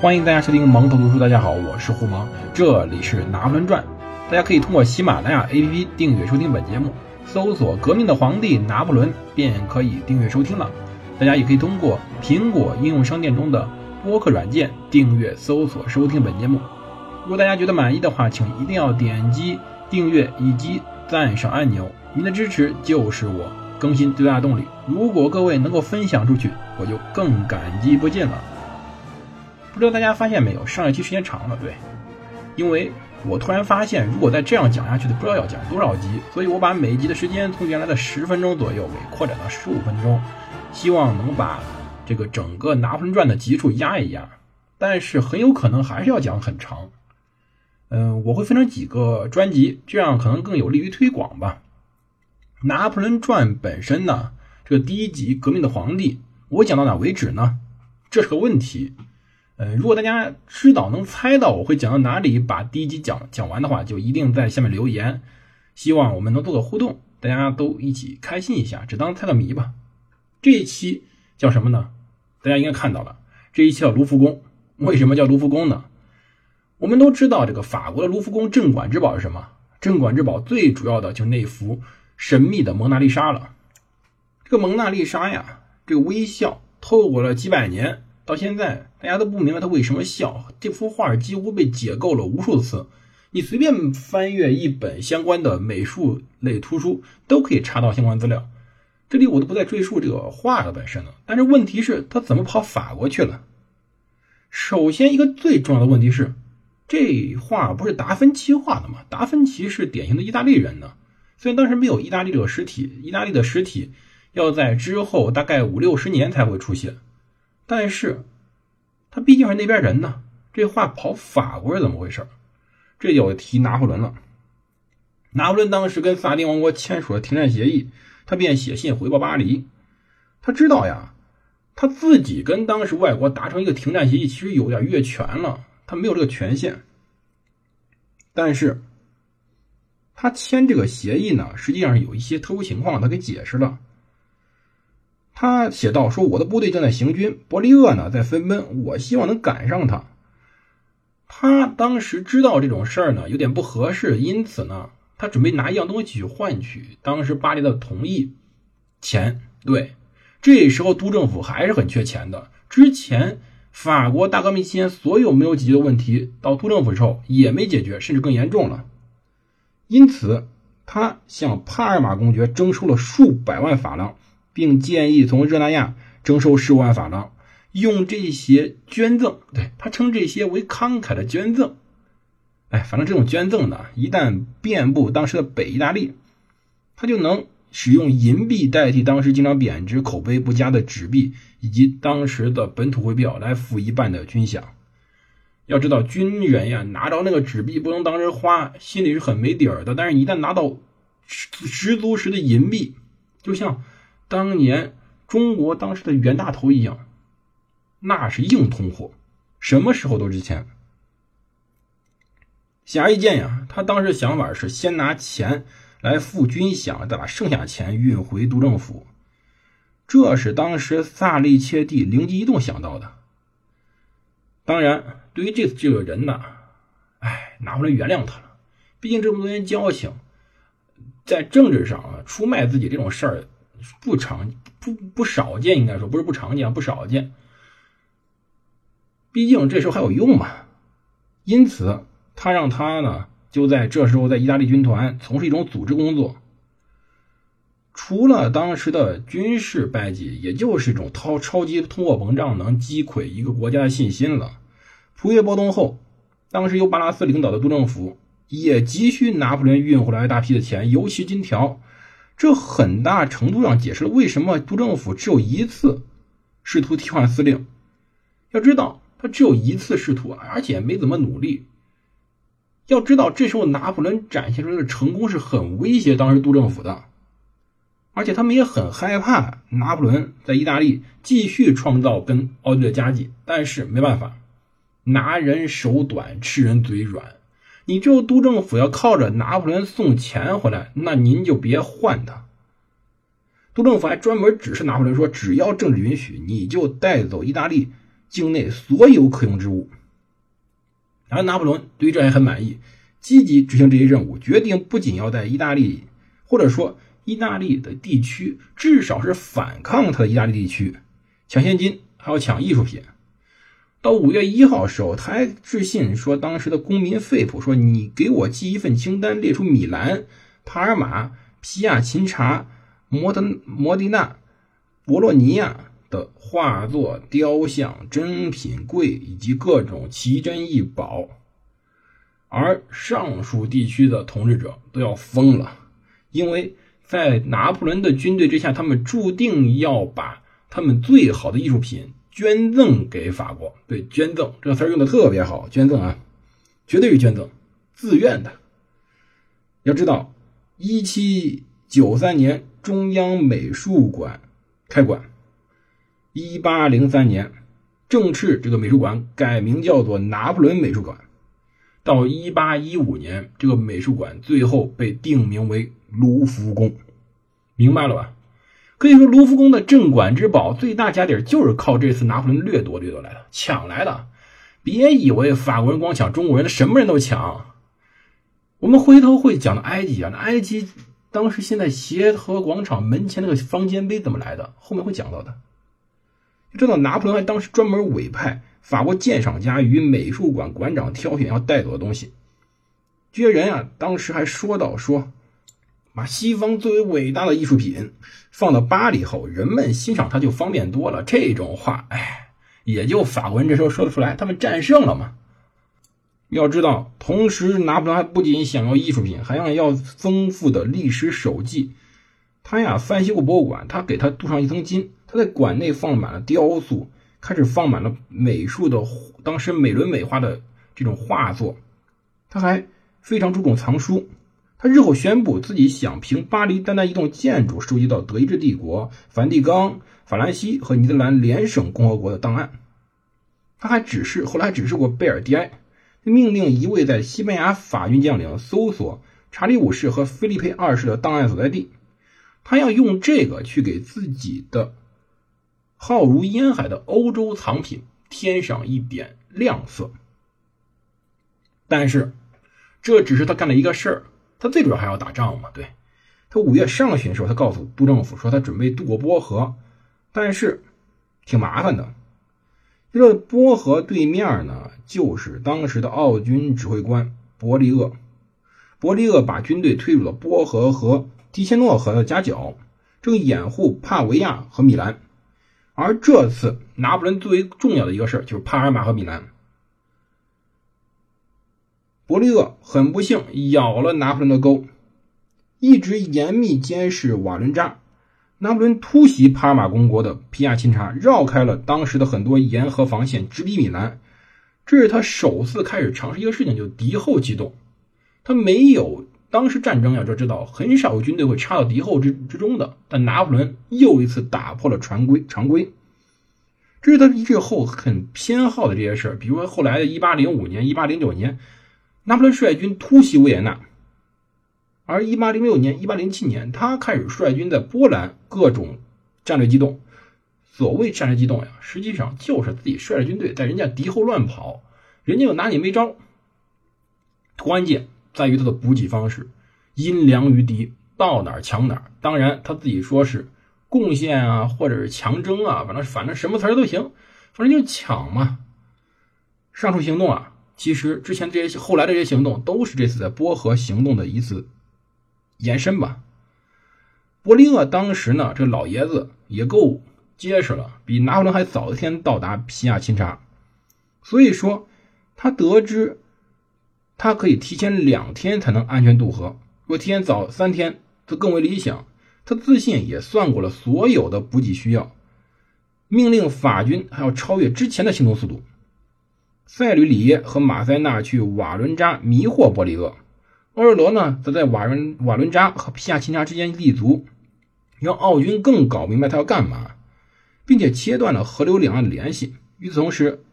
欢迎大家收听蒙头读书。大家好，我是胡蒙，这里是《拿破仑传》。大家可以通过喜马拉雅 APP 订阅收听本节目，搜索“革命的皇帝拿破仑”便可以订阅收听了。大家也可以通过苹果应用商店中的播客软件订阅搜索收听本节目。如果大家觉得满意的话，请一定要点击订阅以及赞赏按钮，您的支持就是我更新最大的动力。如果各位能够分享出去，我就更感激不尽了。不知道大家发现没有，上一期时间长了，对，因为我突然发现，如果再这样讲下去的，不知道要讲多少集，所以我把每一集的时间从原来的十分钟左右给扩展到十五分钟，希望能把这个整个《拿破仑传》的集数压一压，但是很有可能还是要讲很长。嗯，我会分成几个专辑，这样可能更有利于推广吧。《拿破仑传》本身呢，这个第一集《革命的皇帝》，我讲到哪为止呢？这是个问题。呃，如果大家知道能猜到我会讲到哪里，把第一集讲讲完的话，就一定在下面留言。希望我们能做个互动，大家都一起开心一下，只当猜个谜吧。这一期叫什么呢？大家应该看到了，这一期叫卢浮宫。为什么叫卢浮宫呢？我们都知道这个法国的卢浮宫镇馆之宝是什么？镇馆之宝最主要的就是那幅神秘的蒙娜丽莎了。这个蒙娜丽莎呀，这个微笑透过了几百年。到现在，大家都不明白他为什么笑。这幅画几乎被解构了无数次，你随便翻阅一本相关的美术类图书，都可以查到相关资料。这里我都不再赘述这个画的本身了。但是问题是，他怎么跑法国去了？首先，一个最重要的问题是，这画不是达芬奇画的吗？达芬奇是典型的意大利人呢。虽然当时没有意大利这个实体，意大利的实体要在之后大概五六十年才会出现。但是，他毕竟是那边人呢。这话跑法国是怎么回事？这就要提拿破仑了。拿破仑当时跟萨丁王国签署了停战协议，他便写信回报巴黎。他知道呀，他自己跟当时外国达成一个停战协议，其实有点越权了，他没有这个权限。但是，他签这个协议呢，实际上有一些特殊情况，他给解释了。他写道：“说我的部队正在行军，伯利厄呢在分奔，我希望能赶上他。他当时知道这种事儿呢有点不合适，因此呢，他准备拿一样东西去换取当时巴黎的同意，钱。对，这时候督政府还是很缺钱的。之前法国大革命期间所有没有解决的问题，到督政府时候也没解决，甚至更严重了。因此，他向帕尔马公爵征收了数百万法郎。”并建议从热那亚征收十五万法郎，用这些捐赠，对他称这些为慷慨的捐赠。哎，反正这种捐赠呢，一旦遍布当时的北意大利，他就能使用银币代替当时经常贬值、口碑不佳的纸币，以及当时的本土汇票来付一半的军饷。要知道，军人呀，拿着那个纸币不能当人花，心里是很没底儿的。但是，一旦拿到十足十的银币，就像……当年中国当时的袁大头一样，那是硬通货，什么时候都值钱。显而易见呀，他当时想法是先拿钱来付军饷，再把剩下钱运回督政府。这是当时萨利切蒂灵机一动想到的。当然，对于这次这个人呢，哎，拿回来原谅他了，毕竟这么多年交情，在政治上啊，出卖自己这种事儿。不常不不少见，应该说不是不常见，不少见。毕竟这时候还有用嘛，因此他让他呢就在这时候在意大利军团从事一种组织工作。除了当时的军事败绩，也就是一种超超级通货膨胀能击溃一个国家的信心了。普约暴动后，当时由巴拉斯领导的督政府也急需拿破仑运回来大批的钱，尤其金条。这很大程度上解释了为什么督政府只有一次试图替换司令。要知道，他只有一次试图，而且没怎么努力。要知道，这时候拿破仑展现出来的成功是很威胁当时督政府的，而且他们也很害怕拿破仑在意大利继续创造跟奥地利的佳绩。但是没办法，拿人手短，吃人嘴软。你这督政府要靠着拿破仑送钱回来，那您就别换他。督政府还专门指示拿破仑说，只要政治允许，你就带走意大利境内所有可用之物。而拿破仑对于这也很满意，积极执行这些任务，决定不仅要在意大利，或者说意大利的地区，至少是反抗他的意大利地区，抢现金，还要抢艺术品。到五月一号时候，他还致信说，当时的公民费普说：“你给我寄一份清单，列出米兰、帕尔马、皮亚琴察、摩德摩迪纳、博洛尼亚。”的画作、雕像、珍品柜以及各种奇珍异宝，而上述地区的统治者都要疯了，因为在拿破仑的军队之下，他们注定要把他们最好的艺术品捐赠给法国。对，捐赠这个词用的特别好，捐赠啊，绝对是捐赠，自愿的。要知道，一七九三年中央美术馆开馆。一八零三年，正式这个美术馆改名叫做拿破仑美术馆。到一八一五年，这个美术馆最后被定名为卢浮宫。明白了吧？可以说，卢浮宫的镇馆之宝最大家底就是靠这次拿破仑掠夺掠夺来的，抢来的。别以为法国人光抢中国人，什么人都抢。我们回头会讲到埃及啊，那埃及当时现在协和广场门前那个方尖碑怎么来的？后面会讲到的。知道拿破仑还当时专门委派法国鉴赏家与美术馆馆长挑选要带走的东西。这些人啊，当时还说到说，把西方最为伟大的艺术品放到巴黎后，人们欣赏它就方便多了。这种话，哎，也就法国人这时候说得出来，他们战胜了嘛。要知道，同时拿破仑还不仅想要艺术品，还想要丰富的历史手记。他呀，翻修过博物馆，他给他镀上一层金。他在馆内放满了雕塑，开始放满了美术的当时美轮美奂的这种画作。他还非常注重藏书。他日后宣布自己想凭巴黎单单一栋建筑收集到德意志帝国、梵蒂冈、法兰西和尼德兰联省共和国的档案。他还指示，后来还指示过贝尔蒂埃，命令一位在西班牙法军将领搜索查理五世和菲利佩二世的档案所在地。他要用这个去给自己的。浩如烟海的欧洲藏品添上一点亮色，但是这只是他干的一个事儿，他最主要还要打仗嘛。对他五月上旬的时候，他告诉督政府说他准备渡过波河，但是挺麻烦的。这个波河对面呢，就是当时的奥军指挥官伯利厄。伯利厄把军队推入了波河和提切诺河的夹角，正掩护帕维亚和米兰。而这次拿破仑最为重要的一个事就是帕尔马和米兰。伯利厄很不幸咬了拿破仑的钩，一直严密监视瓦伦扎。拿破仑突袭帕尔马公国的皮亚钦察，绕开了当时的很多沿河防线，直逼米兰。这是他首次开始尝试一个事情，就敌后机动。他没有。当时战争，要知道很少有军队会插到敌后之之中的。但拿破仑又一次打破了常规常规，这是他日后很偏好的这些事儿。比如说后来的1805年、1809年，拿破仑率军突袭维也纳；而1806年、1807年，他开始率军在波兰各种战略机动。所谓战略机动呀，实际上就是自己率着军队在人家敌后乱跑，人家又拿你没招。关键。在于他的补给方式，因粮于敌，到哪儿抢哪儿。当然，他自己说是贡献啊，或者是强征啊，反正反正什么词儿都行，反正就抢嘛。上述行动啊，其实之前这些后来的这些行动，都是这次在波河行动的一次延伸吧。伯利厄当时呢，这老爷子也够结实了，比拿破仑还早一天到达皮亚钦察，所以说他得知。他可以提前两天才能安全渡河，如果提前早三天，则更为理想。他自信也算过了所有的补给需要，命令法军还要超越之前的行动速度。塞吕里耶和马塞纳去瓦伦扎迷惑伯里厄，奥尔罗呢则在瓦伦瓦伦扎和皮亚琴察之间立足，让奥军更搞明白他要干嘛，并且切断了河流两岸的联系。与此同时，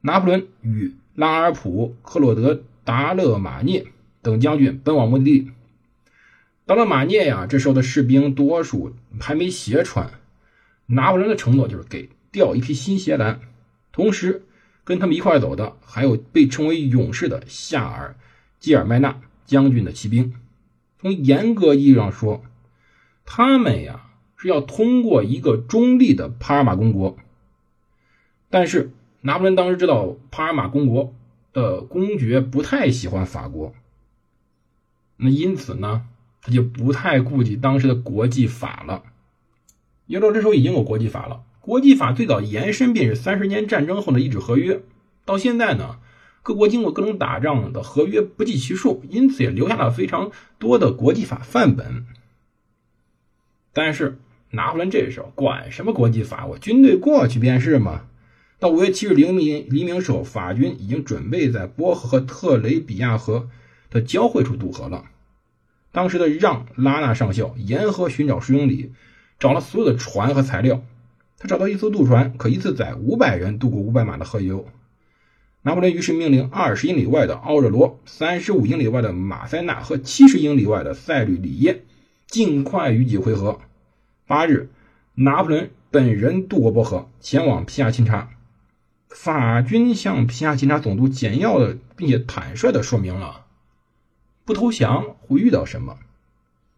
拿破仑与拉尔普克洛德。达勒马涅等将军奔往目的地。达勒马涅呀，这时候的士兵多数还没鞋穿。拿破仑的承诺就是给调一批新鞋来。同时跟他们一块走的还有被称为勇士的夏尔基尔麦纳将军的骑兵。从严格意义上说，他们呀是要通过一个中立的帕尔马公国。但是拿破仑当时知道帕尔马公国的公爵不太喜欢法国，那因此呢，他就不太顾及当时的国际法了。要知道这时候已经有国际法了，国际法最早延伸便是三十年战争后的一纸合约，到现在呢，各国经过各种打仗的合约不计其数，因此也留下了非常多的国际法范本。但是拿破仑这时候管什么国际法？我军队过去便是嘛。到五月七日黎明黎明时候，法军已经准备在波河和特雷比亚河的交汇处渡河了。当时的让拉纳上校沿河寻找十英里。找了所有的船和材料，他找到一艘渡船，可一次载五百人渡过五百码的河流。拿破仑于是命令二十英里外的奥热罗、三十五英里外的马塞纳和七十英里外的塞吕里耶尽快与己会合。八日，拿破仑本人渡过波河，前往皮亚钦察。法军向皮亚钦察总督简要的并且坦率的说明了不投降会遇到什么。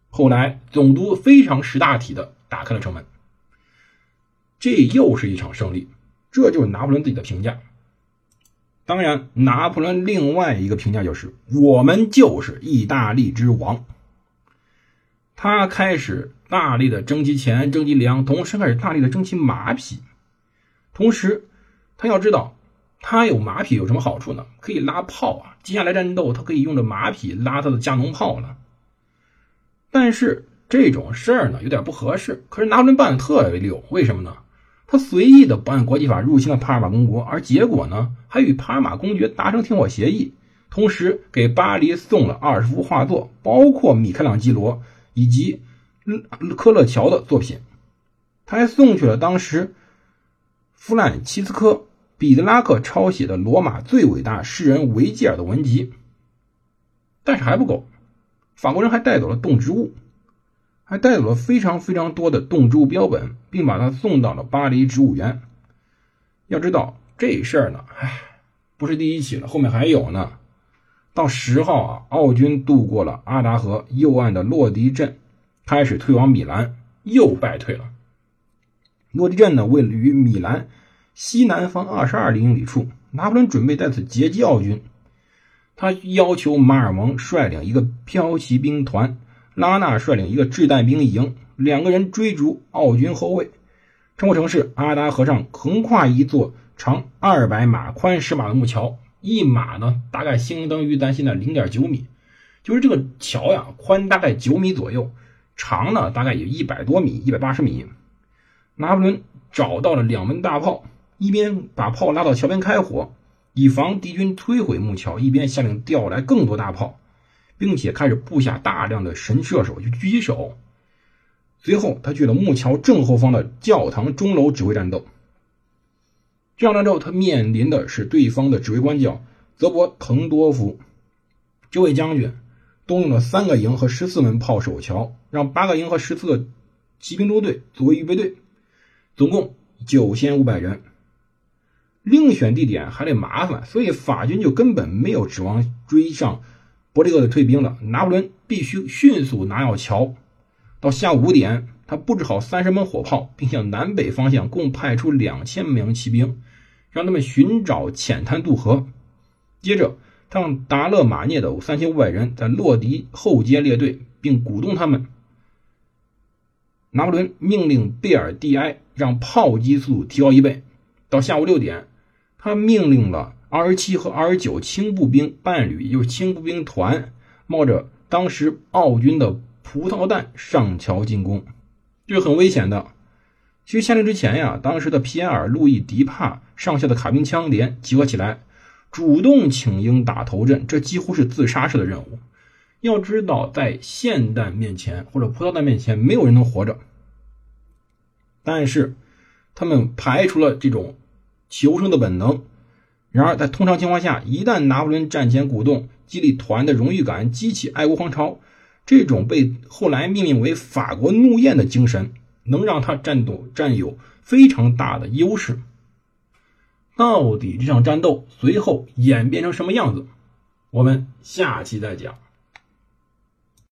后来，总督非常识大体的。打开了城门，这又是一场胜利，这就是拿破仑自己的评价。当然，拿破仑另外一个评价就是“我们就是意大利之王”。他开始大力的征集钱、征集粮，同时开始大力的征集马匹。同时，他要知道，他有马匹有什么好处呢？可以拉炮啊！接下来战斗，他可以用着马匹拉他的加农炮了。但是，这种事儿呢有点不合适，可是拿破仑办的特别溜，为什么呢？他随意的不按国际法入侵了帕尔马公国，而结果呢还与帕尔马公爵达成停火协议，同时给巴黎送了二十幅画作，包括米开朗基罗以及科勒乔的作品。他还送去了当时弗兰齐斯科·彼得拉克抄写的罗马最伟大诗人维吉尔的文集。但是还不够，法国人还带走了动植物。还带走了非常非常多的动植物标本，并把它送到了巴黎植物园。要知道这事儿呢，唉，不是第一起了，后面还有呢。到十号啊，奥军渡过了阿达河右岸的洛迪镇，开始退往米兰，又败退了。洛迪镇呢，位于米兰西南方二十二英里处。拿破仑准备在此截击奥军，他要求马尔蒙率领一个骠骑兵团。拉纳率领一个掷弹兵营，两个人追逐奥军后卫。穿过城市阿达河上横跨一座长二百码、宽十码的木桥，一码呢大概相当于咱现在零点九米。就是这个桥呀，宽大概九米左右，长呢大概有一百多米、一百八十米。拿破仑找到了两门大炮，一边把炮拉到桥边开火，以防敌军摧毁木桥，一边下令调来更多大炮。并且开始布下大量的神射手，就狙击手。随后，他去了木桥正后方的教堂钟楼指挥战斗。这场战斗，他面临的是对方的指挥官叫泽伯滕多夫。这位将军动用了三个营和十四门炮守桥，让八个营和十四个骑兵中队作为预备队，总共九千五百人。另选地点还得麻烦，所以法军就根本没有指望追上。伯利厄退兵了，拿破仑必须迅速拿要桥。到下午五点，他布置好三十门火炮，并向南北方向共派出两千名骑兵，让他们寻找浅滩渡河。接着，他让达勒马涅的三千五百人在洛迪后街列队，并鼓动他们。拿破仑命令贝尔蒂埃让炮击速度提高一倍。到下午六点，他命令了。二十七和二十九轻步兵伴侣，也就是轻步兵团，冒着当时奥军的葡萄弹上桥进攻，这是很危险的。其实下令之前呀，当时的皮埃尔·路易·迪帕上校的卡宾枪连集合起来，主动请缨打头阵，这几乎是自杀式的任务。要知道，在霰弹面前或者葡萄弹面前，没有人能活着。但是他们排除了这种求生的本能。然而，在通常情况下，一旦拿破仑战前鼓动、激励团的荣誉感，激起爱国狂潮，这种被后来命名为“法国怒焰”的精神，能让他战斗占有非常大的优势。到底这场战斗随后演变成什么样子？我们下期再讲。